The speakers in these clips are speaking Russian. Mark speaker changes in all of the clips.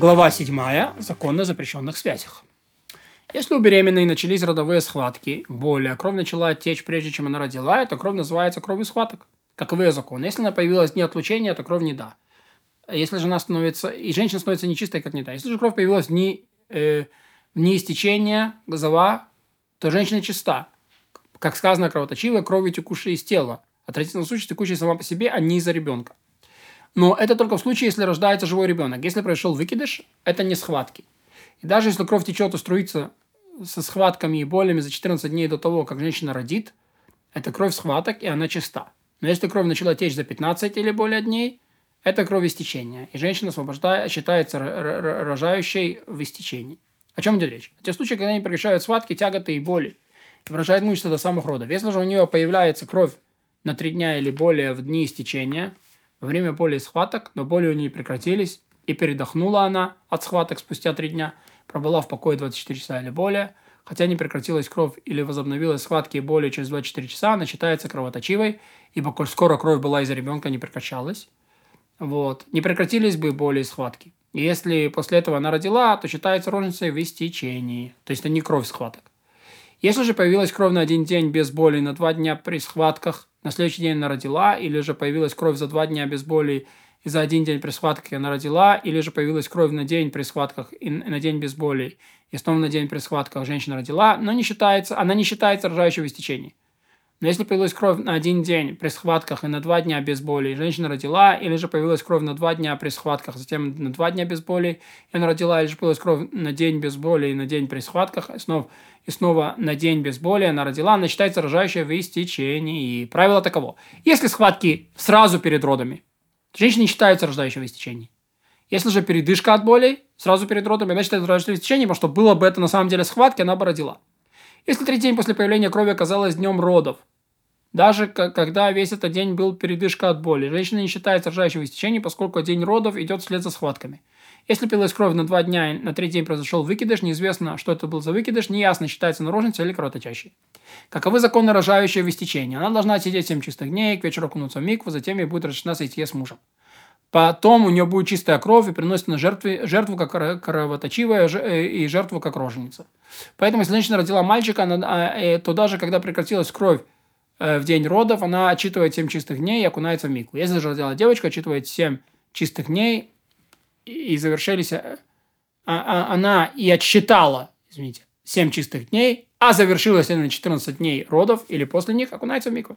Speaker 1: Глава 7. Закон запрещенных связях. Если у беременной начались родовые схватки, боли, а кровь начала течь прежде, чем она родила, то кровь называется кровью схваток. Каковы законы? Если она появилась не отлучения, то кровь не да. Если жена становится, и женщина становится нечистой, как не да. Если же кровь появилась не, э, не истечения, газова, то женщина чиста. Как сказано, кровоточивая, кровью текущая из тела. А традиционном случае текущая сама по себе, а не из-за ребенка. Но это только в случае, если рождается живой ребенок. Если произошел выкидыш, это не схватки. И даже если кровь течет и струится со схватками и болями за 14 дней до того, как женщина родит, это кровь схваток, и она чиста. Но если кровь начала течь за 15 или более дней, это кровь истечения. И женщина освобождает, считается рожающей в истечении. О чем идет речь? Те случаи, когда они прекращают схватки, тяготы и боли, и выражают мучиться до самых родов. Если же у нее появляется кровь на 3 дня или более в дни истечения – время боли и схваток, но боли у нее прекратились, и передохнула она от схваток спустя три дня, пробыла в покое 24 часа или более. Хотя не прекратилась кровь или возобновилась схватки и боли через 24 часа, она считается кровоточивой, ибо коль скоро кровь была из-за ребенка, не прекращалась. Вот. Не прекратились бы боли и схватки. И если после этого она родила, то считается рожницей в истечении. То есть это не кровь схваток. Если же появилась кровь на один день без боли на два дня при схватках, на следующий день она родила, или же появилась кровь за два дня без боли и за один день при схватках она родила, или же появилась кровь на день при схватках и на день без боли, и снова на день при схватках женщина родила, но не считается, она не считается рожающей в истечении. Но если появилась кровь на один день при схватках и на два дня без боли, и женщина родила, или же появилась кровь на два дня при схватках, затем на два дня без боли, и она родила, или же появилась кровь на день без боли и на день при схватках, и снова, и снова на день без боли она родила, она считается рожающей в истечении. И правило таково. Если схватки сразу перед родами, женщина не считается рождающей в истечении. Если же передышка от болей, сразу перед родами, она считается рождающей в истечении, потому что было бы это на самом деле схватки, она бы родила. Если третий день после появления крови оказалось днем родов, даже когда весь этот день был передышка от боли. Женщина не считается рожающей в истечении, поскольку день родов идет вслед за схватками. Если пилась кровь на два дня и на третий день произошел выкидыш, неизвестно, что это был за выкидыш, неясно, считается наружницей или кровоточащей. Каковы законы рожающей в истечении? Она должна сидеть 7 чистых дней, к вечеру окунуться в микву, затем ей будет разрешена сойти с мужем. Потом у нее будет чистая кровь и приносит на жертву, жертву как кровоточивая э, и жертву как роженица. Поэтому, если женщина родила мальчика, она, а, э, то даже когда прекратилась кровь Э, в день родов, она отчитывает 7 чистых дней и окунается в мику. Если же родила девочка, отчитывает 7 чистых дней и завершились... А, а, она и отсчитала, извините, 7 чистых дней, а завершилась она на 14 дней родов или после них, окунается в мику.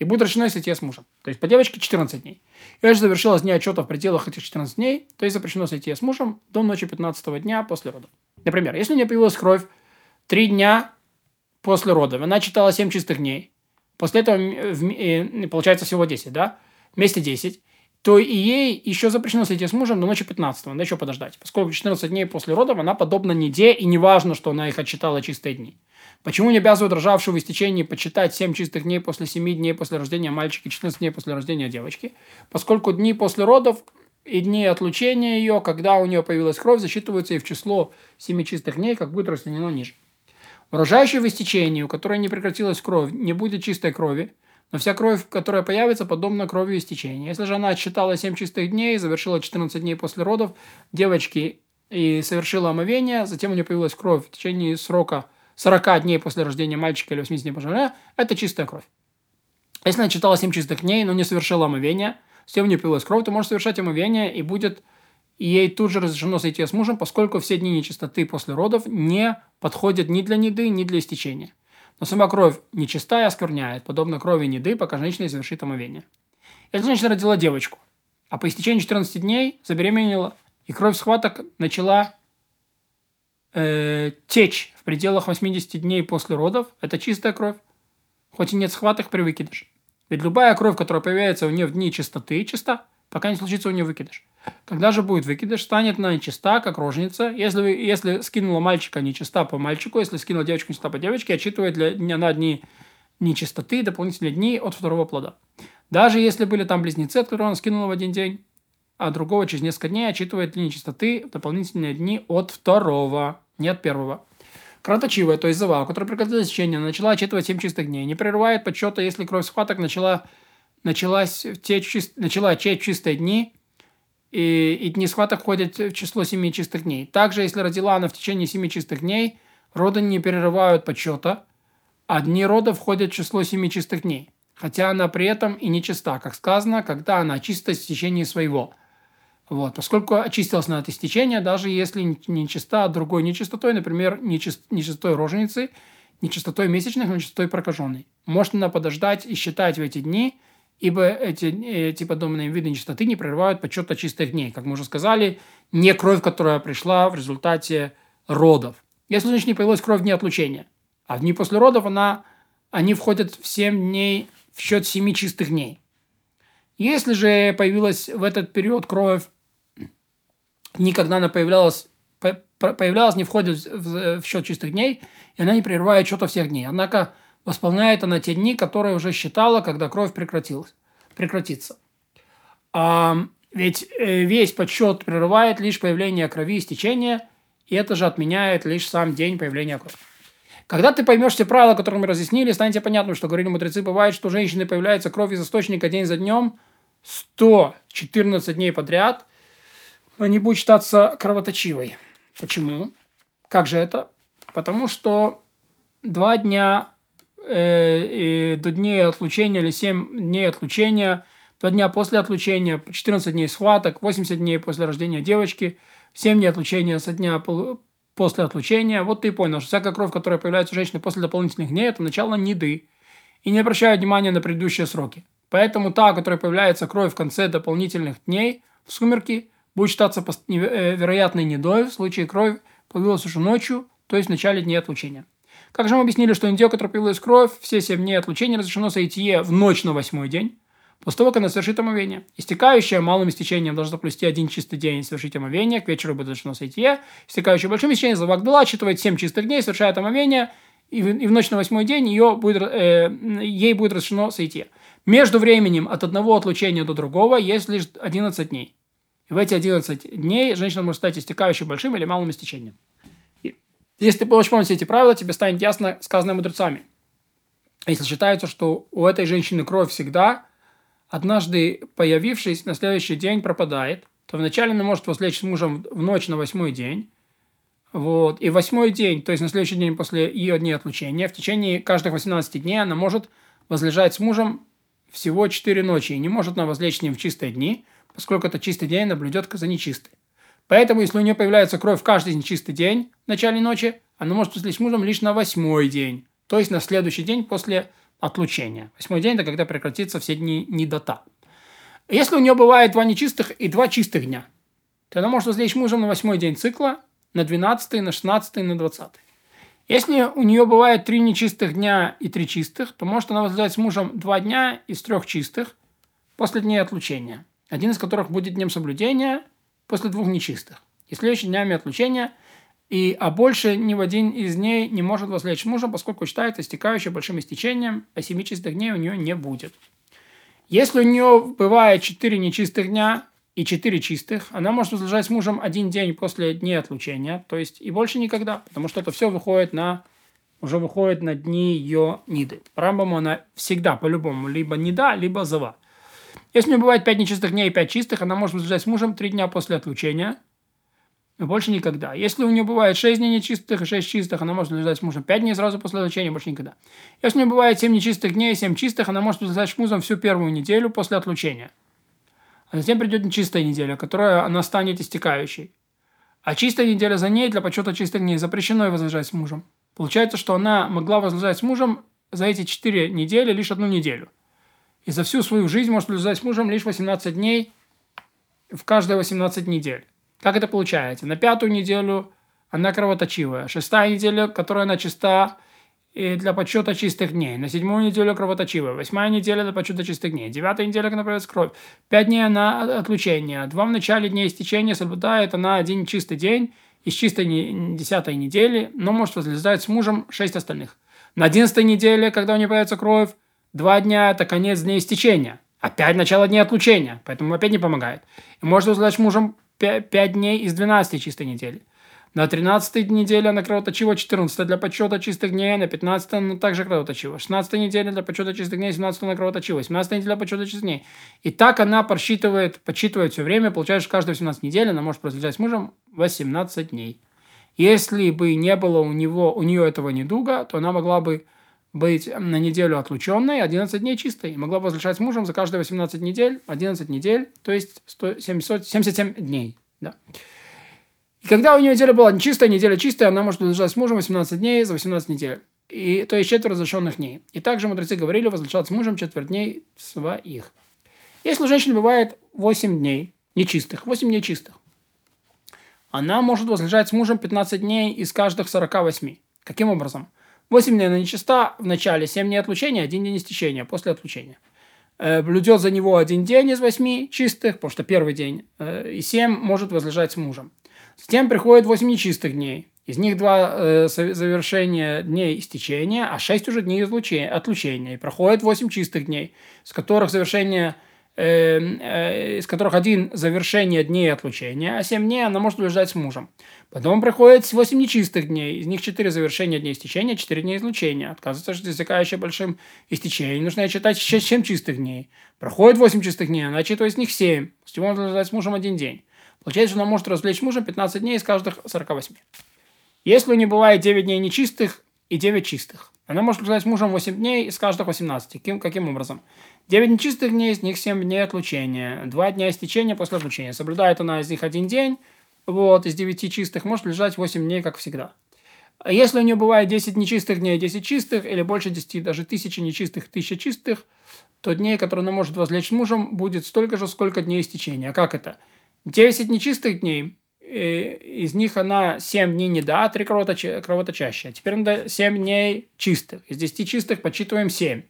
Speaker 1: И будет решено, если с мужем. То есть по девочке 14 дней. И если завершилось дни отчета в пределах этих 14 дней, то есть запрещено сойти с мужем до ночи 15 дня после родов. Например, если у нее появилась кровь 3 дня после родов, она читала 7 чистых дней, После этого э, получается всего 10, да? Вместе 10 то и ей еще запрещено сойти с мужем до ночи 15 надо еще подождать. Поскольку 14 дней после родов она подобна неде, и не важно, что она их отчитала чистые дни. Почему не обязывают рожавшего в истечении почитать 7 чистых дней после 7 дней после рождения мальчика и 14 дней после рождения девочки? Поскольку дни после родов и дни отлучения ее, когда у нее появилась кровь, засчитываются и в число 7 чистых дней, как будет расценено ниже. Урожающий в истечении, у которой не прекратилась кровь, не будет чистой крови, но вся кровь, которая появится, подобна крови истечения. Если же она отсчитала 7 чистых дней, завершила 14 дней после родов девочки и совершила омовение, затем у нее появилась кровь в течение срока 40 дней после рождения мальчика или 80 дней после рождения, это чистая кровь. Если она читала 7 чистых дней, но не совершила омовение, затем у нее появилась кровь, то может совершать омовение и будет и ей тут же разрешено сойти с мужем, поскольку все дни нечистоты после родов не подходят ни для неды, ни для истечения. Но сама кровь нечистая оскверняет, подобно крови неды, пока женщина не совершит омовение. Если женщина родила девочку, а по истечении 14 дней забеременела, и кровь схваток начала э, течь в пределах 80 дней после родов, это чистая кровь, хоть и нет схваток при выкидыше. Ведь любая кровь, которая появляется у нее в дни чистоты, чиста, пока не случится у нее выкидыш. Когда же будет выкидыш, станет она нечиста, как рожница. Если, если скинула мальчика нечиста по мальчику, если скинула девочку нечиста по девочке, отчитывает для, дня на дни нечистоты дополнительные дни от второго плода. Даже если были там близнецы, которые он скинул в один день, а другого через несколько дней отчитывает для нечистоты дополнительные дни от второго, не от первого. Краточивая, то есть зава, которая прекратила течение, начала отчитывать 7 чистых дней, не прерывает подсчета, если кровь схваток начала, началась течь, начала течь чистые дни, и, и дни схваток входят в число семи чистых дней. Также, если родила она в течение семи чистых дней, роды не перерывают подсчета, а дни рода входят в число семи чистых дней. Хотя она при этом и не чиста, как сказано, когда она очистилась в течение своего. Вот, поскольку очистилась на это истечение, даже если не чиста другой нечистотой, например, нечист, нечистотой роженицы, нечистотой месячных, нечистотой прокаженной. Можно подождать и считать в эти дни – ибо эти, эти подобные виды нечистоты не прерывают почета чистых дней. Как мы уже сказали, не кровь, которая пришла в результате родов. Если у женщины появилась кровь в дни отлучения, а в дни после родов она, они входят в 7 дней в счет 7 чистых дней. Если же появилась в этот период кровь, никогда она появлялась, появлялась не входит в, в счет чистых дней, и она не прерывает счета всех дней. Однако восполняет она те дни, которые уже считала, когда кровь прекратилась, прекратится. А, ведь э, весь подсчет прерывает лишь появление крови и стечения, и это же отменяет лишь сам день появления крови. Когда ты поймешь все правила, которые мы разъяснили, станет понятно, что говорили мудрецы, бывает, что у женщины появляется кровь из источника день за днем 114 дней подряд, не будет считаться кровоточивой. Почему? Как же это? Потому что два дня э, до дней отлучения или 7 дней отлучения, два дня после отлучения, 14 дней схваток, 80 дней после рождения девочки, 7 дней отлучения со дня после отлучения. Вот ты понял, что всякая кровь, которая появляется у женщины после дополнительных дней, это начало неды. И не обращают внимания на предыдущие сроки. Поэтому та, которая появляется кровь в конце дополнительных дней, в сумерки, будет считаться э, вероятной недой в случае кровь появилась уже ночью, то есть в начале дней отлучения. Как же мы объяснили, что индио, который появилась кровь, все 7 дней отлучения разрешено сойти в ночь на восьмой день, после того, как она совершит омовение. Истекающая малым истечением должна заплести один чистый день и совершить омовение, к вечеру будет разрешено сойти. Истекающая большим истечением, Завагдала отчитывает 7 чистых дней, совершает омовение, и в, и в ночь на восьмой день ее будет, э, ей будет разрешено сойти. Между временем от одного отлучения до другого есть лишь 11 дней. И в эти 11 дней женщина может стать истекающей большим или малым истечением. Если ты будешь помнить эти правила, тебе станет ясно сказанное мудрецами. Если считается, что у этой женщины кровь всегда, однажды появившись, на следующий день пропадает, то вначале она может возлечь с мужем в ночь на восьмой день, вот, и восьмой день, то есть на следующий день после ее дней отлучения, в течение каждых 18 дней она может возлежать с мужем всего 4 ночи, и не может она возлечь с ним в чистые дни, поскольку это чистый день наблюдет за нечистый. Поэтому, если у нее появляется кровь в каждый нечистый день в начале ночи, она может встретить с мужем лишь на восьмой день, то есть на следующий день после отлучения. Восьмой день – это когда прекратится все дни недота. Если у нее бывает два нечистых и два чистых дня, то она может возлечь мужем на восьмой день цикла, на 12, на 16, на 20. Если у нее бывает три нечистых дня и три чистых, то может она возлежать с мужем два дня из трех чистых после дней отлучения, один из которых будет днем соблюдения – после двух нечистых. И следующими днями отлучения, и, а больше ни в один из дней не может возлечь мужа, поскольку считается истекающей большим истечением, а семи чистых дней у нее не будет. Если у нее бывает четыре нечистых дня и четыре чистых, она может возлежать с мужем один день после дней отлучения, то есть и больше никогда, потому что это все выходит на уже выходит на дни ее ниды. По Рамбаму она всегда по-любому либо нида, либо зава. Если у нее бывает 5 нечистых дней и 5 чистых, она может возлежать с мужем 3 дня после отлучения. И больше никогда. Если у нее бывает 6 дней нечистых и 6 чистых, она может лежать с мужем 5 дней сразу после отлучения, больше никогда. Если у нее бывает 7 нечистых дней и 7 чистых, она может лежать с мужем всю первую неделю после отлучения. А затем придет нечистая неделя, которая она станет истекающей. А чистая неделя за ней для почета чистых дней запрещено ей возлежать с мужем. Получается, что она могла возлежать с мужем за эти 4 недели лишь одну неделю – и за всю свою жизнь может лежать с мужем лишь 18 дней в каждые 18 недель. Как это получается? На пятую неделю она кровоточивая. Шестая неделя, которая она чиста и для подсчета чистых дней. На седьмую неделю кровоточивая. Восьмая неделя для подсчета чистых дней. Девятая неделя, когда появляется кровь. Пять дней на отлучение. Два в начале дней истечения соблюдает она один чистый день из чистой десятой недели, но может возлезать с мужем шесть остальных. На одиннадцатой неделе, когда у нее появится кровь, Два дня – это конец дня истечения. Опять начало дня отлучения, поэтому опять не помогает. И можно узнать мужем 5 дней из 12 чистой недели. На 13 неделе она кровоточива, 14 для подсчета чистых дней, на 15 она также кровоточива, 16 неделя для подсчета чистых дней, 17 она кровоточива, 17 неделя для подсчета чистых дней. И так она подсчитывает, подсчитывает все время, получается, что каждые 18 недель она может различать с мужем 18 дней. Если бы не было у, него, у нее этого недуга, то она могла бы быть на неделю отлученной, 11 дней чистой. Могла с мужем за каждые 18 недель, 11 недель, то есть 100, 77 дней. Да. И когда у нее неделя была нечистая, неделя чистая, она может возлежать с мужем 18 дней за 18 недель. И, то есть четверть разрешенных дней. И также мудрецы говорили возлежать с мужем четверть дней своих. Если у женщины бывает 8 дней нечистых, 8 дней чистых, она может возлежать с мужем 15 дней из каждых 48. Каким образом? 8 дней она нечиста в начале, 7 дней отлучения, 1 день истечения после отлучения. Э, блюдет за него один день из 8 чистых, потому что первый день, э, и 7 может возлежать с мужем. Затем приходит 8 нечистых дней. Из них два э, завершения дней истечения, а 6 уже дней излучения, отлучения. И проходит 8 чистых дней, с которых завершение э, э, из которых один завершение дней отлучения, а 7 дней она может лежать с мужем. Потом приходит 8 нечистых дней, из них 4 завершения дней истечения, 4 дня излучения. Отказывается, что истекающее большим истечением, нужно читать 7 чистых дней. Проходит 8 чистых дней, она читает из них 7, с чего можно лежать с мужем один день. Получается, что она может развлечь мужа 15 дней из каждых 48. Если у нее бывает 9 дней нечистых и 9 чистых, она может лежать с мужем 8 дней из каждых 18. Каким, каким образом? 9 нечистых дней, из них 7 дней отлучения. 2 дня истечения после отлучения. Соблюдает она из них один день, вот, из 9 чистых, может лежать 8 дней, как всегда. А если у нее бывает 10 нечистых дней, 10 чистых, или больше 10, даже тысячи нечистых, тысяча чистых, то дней, которые она может возлечь с мужем, будет столько же, сколько дней истечения. А как это? 10 нечистых дней, э, из них она 7 дней не да, 3 кровоточ... кровоточащие. Теперь надо 7 дней чистых. Из 10 чистых подсчитываем 7.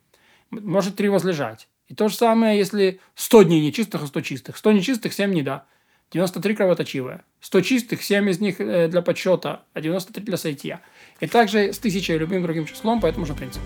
Speaker 1: Может 3 возлежать. И то же самое, если 100 дней нечистых, а 100 чистых. 100 нечистых, 7 не да. 93 кровоточивые. 100 чистых, 7 из них э, для подсчета, а 93 для сайтия. И также с 1000 любым другим числом по этому же принципу.